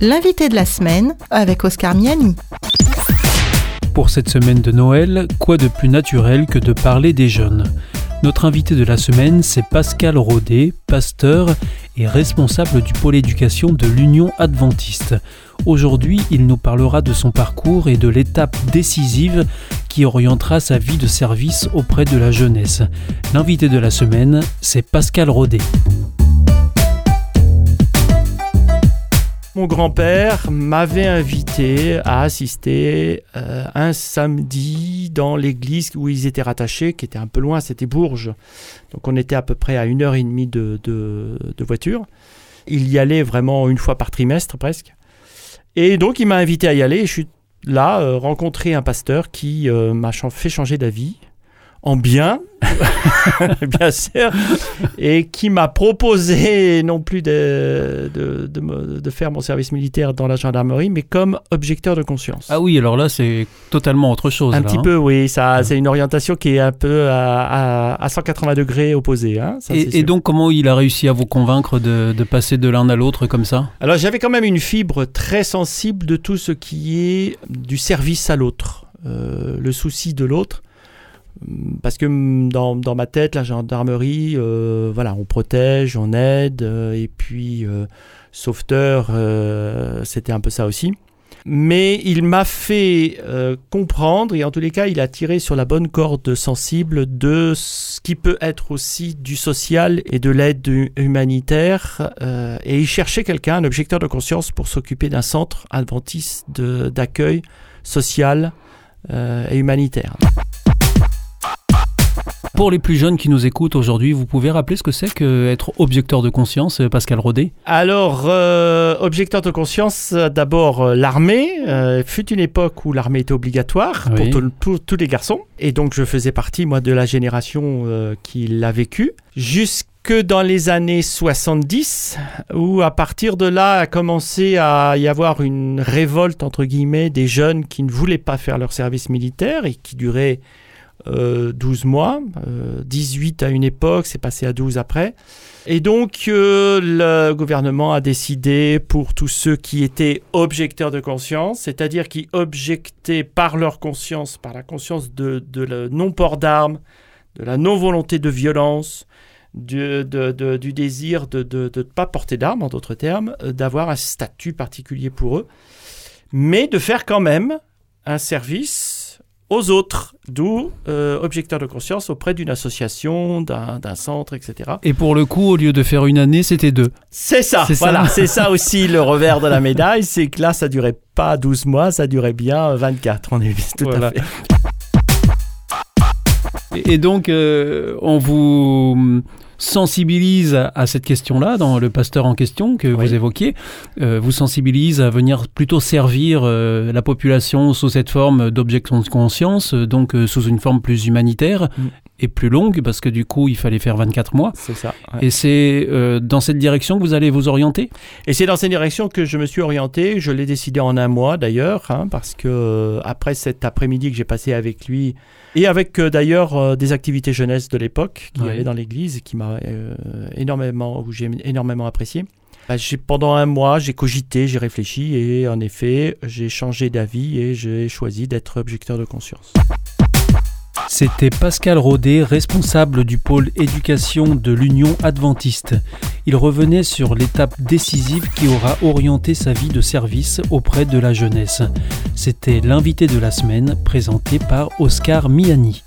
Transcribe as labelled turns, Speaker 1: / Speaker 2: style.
Speaker 1: L'invité de la semaine avec Oscar Miani.
Speaker 2: Pour cette semaine de Noël, quoi de plus naturel que de parler des jeunes? Notre invité de la semaine, c'est Pascal Rodet, pasteur et responsable du pôle éducation de l'Union adventiste. Aujourd'hui, il nous parlera de son parcours et de l'étape décisive qui orientera sa vie de service auprès de la jeunesse. L'invité de la semaine, c'est Pascal Rodet.
Speaker 3: Mon grand-père m'avait invité à assister euh, un samedi dans l'église où ils étaient rattachés, qui était un peu loin, c'était Bourges. Donc on était à peu près à une heure et demie de, de voiture. Il y allait vraiment une fois par trimestre presque. Et donc il m'a invité à y aller et je suis là, euh, rencontrer un pasteur qui euh, m'a fait changer d'avis en bien, bien sûr, et qui m'a proposé non plus de, de, de, faire mon service militaire dans la gendarmerie, mais comme objecteur de conscience.
Speaker 2: Ah oui, alors là, c'est totalement autre chose.
Speaker 3: Un petit
Speaker 2: hein.
Speaker 3: peu, oui. Ça, c'est une orientation qui est un peu à, à, 180 degrés opposée. Hein,
Speaker 2: et, donc, comment il a réussi à vous convaincre de, de passer de l'un à l'autre comme ça?
Speaker 3: Alors, j'avais quand même une fibre très sensible de tout ce qui est du service à l'autre. Euh, le souci de l'autre parce que dans, dans, ma tête, la gendarmerie, euh, voilà, on protège, on aide, euh, et puis euh, sauveteur, c'était un peu ça aussi. Mais il m'a fait comprendre, et en tous les cas, il a tiré sur la bonne corde sensible de ce qui peut être aussi du social et de l'aide humanitaire. et il cherchait quelqu'un, un objecteur de conscience, pour s'occuper d'un centre adventiste d'accueil social et humanitaire.
Speaker 2: Pour les plus jeunes qui nous écoutent aujourd'hui, vous pouvez rappeler ce que c'est qu'être objecteur de conscience, euh, Pascal Rodet
Speaker 3: Alors, euh, objecteur de conscience, euh, d'abord l'armée. fut une époque où l'armée était obligatoire pour tous les garçons. Et donc, je faisais partie, moi, de la génération qui l'a vécu. Jusque dans les années 70, où à partir de là a commencé à y avoir une révolte, entre guillemets, des jeunes qui ne voulaient pas faire leur service militaire et qui durait 12 euh, mois, 18 euh, à une époque, c'est passé à 12 après. Et donc euh, le gouvernement a décidé pour tous ceux qui étaient objecteurs de conscience, c'est-à-dire qui objectaient par leur conscience, par la conscience de, de non-port d'armes, de la non-volonté de violence, du, du désir de ne pas porter d'armes, en d'autres termes, d'avoir un statut particulier pour eux, mais de faire quand même un service aux autres, d'où euh, objecteur de conscience auprès d'une association, d'un centre, etc.
Speaker 2: Et pour le coup, au lieu de faire une année, c'était deux.
Speaker 3: C'est ça, voilà, c'est ça aussi le revers de la médaille, c'est que là, ça durait pas 12 mois, ça durait bien 24, on est tout à fait.
Speaker 2: Et donc, euh, on vous sensibilise à, cette question-là, dans le pasteur en question que vous évoquiez, euh, vous sensibilise à venir plutôt servir euh, la population sous cette forme d'objection de conscience, euh, donc sous une forme plus humanitaire mm. Et plus longue, parce que du coup, il fallait faire 24 mois.
Speaker 3: C'est ça.
Speaker 2: Et c'est dans cette direction que vous allez vous orienter?
Speaker 3: Et c'est dans cette direction que je me suis orienté. Je l'ai décidé en un mois d'ailleurs, hein, parce que après cet après-midi que j'ai passé avec lui, et avec d'ailleurs des activités jeunesse de l'époque qui allaient dans l'église, qui m'a euh, énormément, où j'ai énormément apprécié. Bah, pendant un mois, j'ai cogité, j'ai réfléchi et en effet, j'ai changé d'avis et j'ai choisi d'être objecteur de conscience.
Speaker 2: C'était Pascal Rodet, responsable du pôle éducation de l'Union adventiste. Il revenait sur l'étape décisive qui aura orienté sa vie de service auprès de la jeunesse. C'était l'invité de la semaine présenté par Oscar Miani.